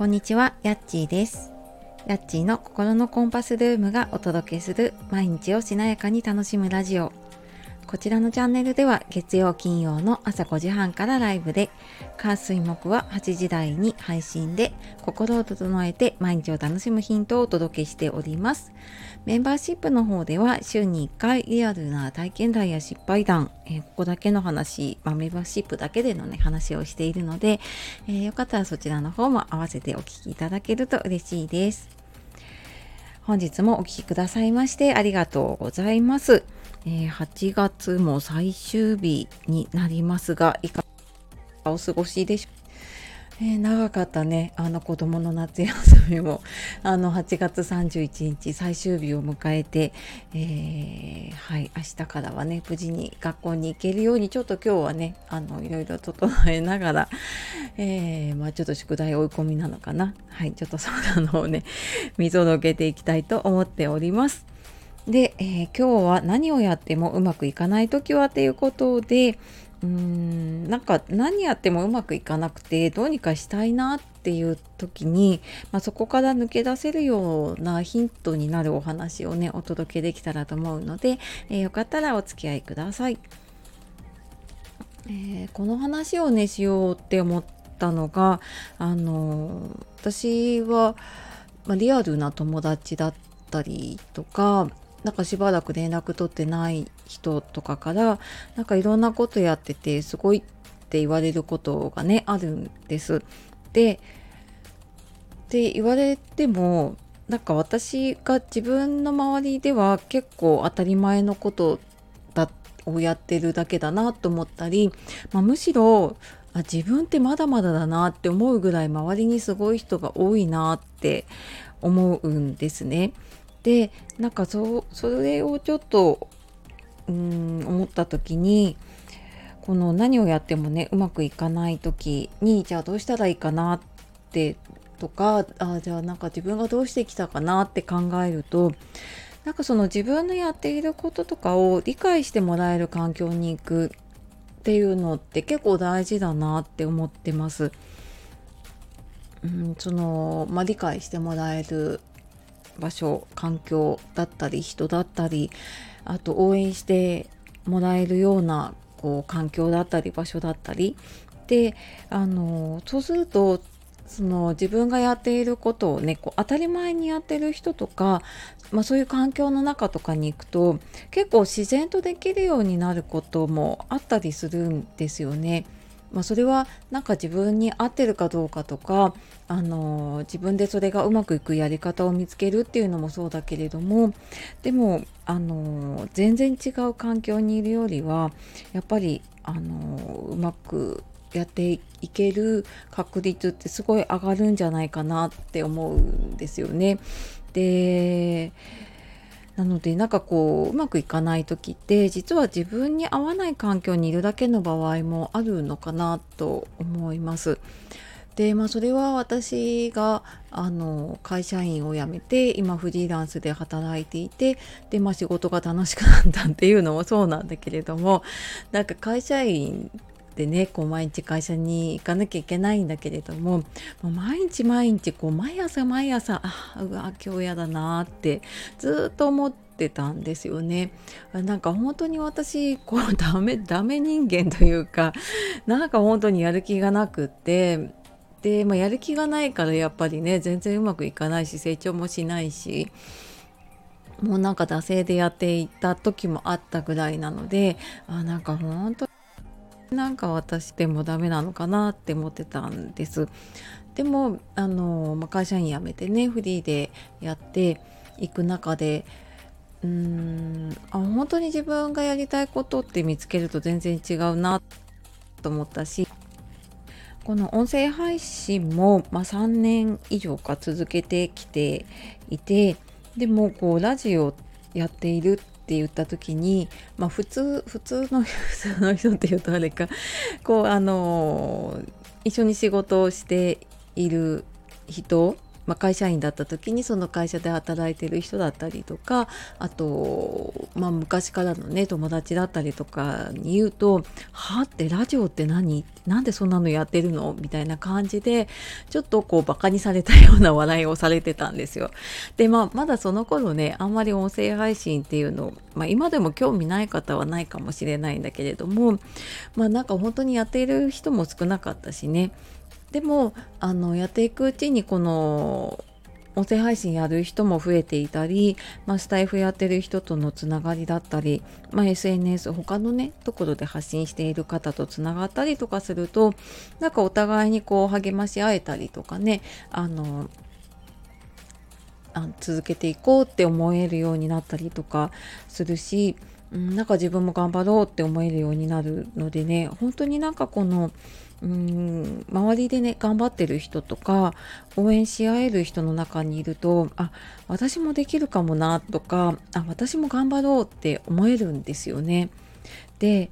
こんにちは、やっちーです。やっちーの心のコンパスルームがお届けする毎日をしなやかに楽しむラジオ。こちらのチャンネルでは月曜金曜の朝5時半からライブで、火水木は8時台に配信で心を整えて毎日を楽しむヒントをお届けしております。メンバーシップの方では週に1回リアルな体験談や失敗談、えーここだけの話、まあ、メンバーシップだけでのね話をしているので、えーよかったらそちらの方も合わせてお聞きいただけると嬉しいです。本日もお聞きくださいましてありがとうございます。え8月も最終日になりますが、いかがお過ごしでしょう？えー長かったね。あの子供の夏休みも。あの8月31日最終日を迎えて、えーはい明日からはね無事に学校に行けるようにちょっと今日はねあのいろいろ整えながら、えーまあ、ちょっと宿題追い込みなのかな？はいちょっとそんなのをね見届けていきたいと思っております。で、えー今日は何をやってもうまくいかない時はということでうーんなんか何やってもうまくいかなくてどうにかしたいなっていう時に、まあ、そこから抜け出せるようなヒントになるお話をねお届けできたらと思うので、えーよかったらお付き合いください。えーこの話をねしようって思ったのがあの私は、まあ、リアルな友達だったりとかなんかしばらく連絡取ってない人とかからなんかいろんなことやっててすごいって言われることがねあるんです。でって言われてもなんか私が自分の周りでは結構当たり前のことだをやってるだけだなと思ったり、まあ、むしろあ自分ってまだまだだなって思うぐらい周りにすごい人が多いなって思うんですね。でなんかそそれをちょっとうん思った時にこの何をやってもねうまくいかない時にじゃあどうしたらいいかなってとかあじゃあなんか自分がどうしてきたかなって考えるとなんかその自分のやっていることとかを理解してもらえる環境に行くっていうのって結構大事だなって思ってます。うん、その、まあ、理解してもらえる場所環境だったり人だったりあと応援してもらえるようなこう環境だったり場所だったりであのそうするとその自分がやっていることをねこう当たり前にやってる人とか、まあ、そういう環境の中とかに行くと結構自然とできるようになることもあったりするんですよね。まあ、それはなんか自分に合ってるかどうかとか、あの自分でそれがうまくいくやり方を見つけるっていうのもそうだけれどもでも、あの全然違う環境にいるよりはやっぱり、あのうまくやっていける確率ってすごい上がるんじゃないかなって思うんですよね。でなのでなんかこううまくいかない時って実は自分に合わない環境にいるだけの場合もあるのかなと思います。でまあそれは私があの会社員を辞めて今フリーランスで働いていてでまあ仕事が楽しくなったっていうのもそうなんだけれどもなんか会社員でねこう毎日会社に行かなきゃいけないんだけれどもも毎日毎日こう毎朝毎朝あうわ今日やだなってずっと思ってたんですよね。なんか本当に私こう ダメダメ人間というかなんか本当にやる気がなくってで、まあ、やる気がないからやっぱりね全然うまくいかないし成長もしないしもうなんか惰性でやっていた時もあったぐらいなのであなんか本当なんか私でもダメなのかなって思ってたんです。でもあの、まあ、会社員辞めてねフリーでやっていく中でうーんあ本当に自分がやりたいことって見つけると全然違うなと思ったしこの音声配信も、まあ、3年以上か続けてきていてでもこうラジオやっているって言った時に、まあ、普通普通の 普通の人っていうとあれかこうあの一緒に仕事をしている人まあ、会社員だった時にその会社で働いてる人だったりとかあと、まあ、昔からのね友達だったりとかに言うと「はってラジオって何？なんでそんなのやってるの?」みたいな感じでちょっとこうバカにされたような笑いをされてたんですよ。でまあまだその頃ねあんまり音声配信っていうの、まあ、今でも興味ない方はないかもしれないんだけれどもまあなんか本当にやっている人も少なかったしねでもあのやっていくうちにこの音声配信やる人も増えていたり、まあ、スタイフやってる人とのつながりだったり、まあ、SNS 他のねところで発信している方とつながったりとかするとなんかお互いにこう励まし合えたりとかねあのあ続けていこうって思えるようになったりとかするし、うん、なんか自分も頑張ろうって思えるようになるのでね本当になんかこのうん周りでね頑張ってる人とか応援し合える人の中にいるとあ私もできるかもなとかあ私も頑張ろうって思えるんですよね。で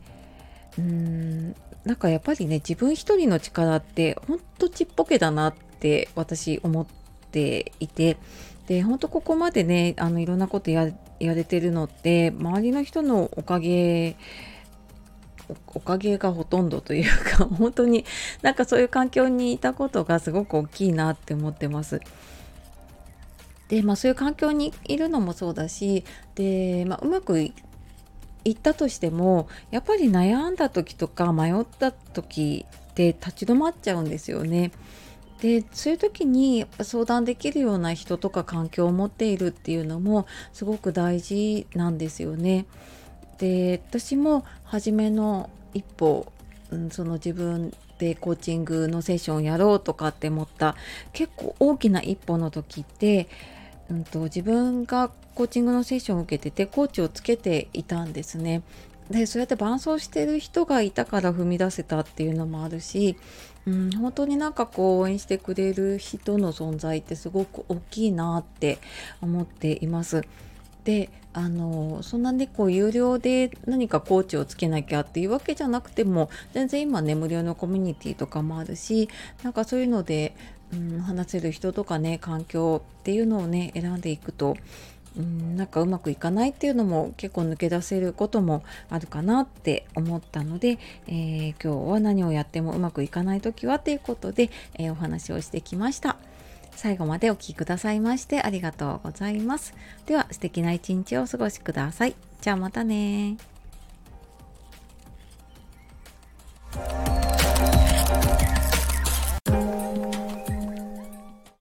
うんなんかやっぱりね自分一人の力ってほんとちっぽけだなって私思っていてで本当ここまでねあのいろんなことややれてるのって周りの人のおかげでおかげがほとんどというか 本当になんかそういう環境にいたことがすごく大きいなって思ってます。でまあそういう環境にいるのもそうだしで、まあ、うまくいったとしてもやっぱり悩んだ時とか迷った時って立ち止まっちゃうんですよね。でそういう時に相談できるような人とか環境を持っているっていうのもすごく大事なんですよね。で私も初めの一歩、うん、その自分でコーチングのセッションをやろうとかって思った結構大きな一歩の時って、うんと、自分がコーチングのセッションを受けててコーチをつけていたんですね。でそうやって伴走してる人がいたから踏み出せたっていうのもあるし、うん、本当になんかこう応援してくれる人の存在ってすごく大きいなって思っています。であのそんなねこう有料で何かコーチをつけなきゃっていうわけじゃなくても全然今ね無料のコミュニティとかもあるしなんかそういうので、うん、話せる人とかね環境っていうのをね選んでいくとうん、なんかうまくいかないっていうのも結構抜け出せることもあるかなって思ったので、えー、今日は何をやってもうまくいかない時はということで、えー、お話をしてきました。最後までお聴きくださいましてありがとうございます。では素敵な一日をお過ごしください。じゃあまたね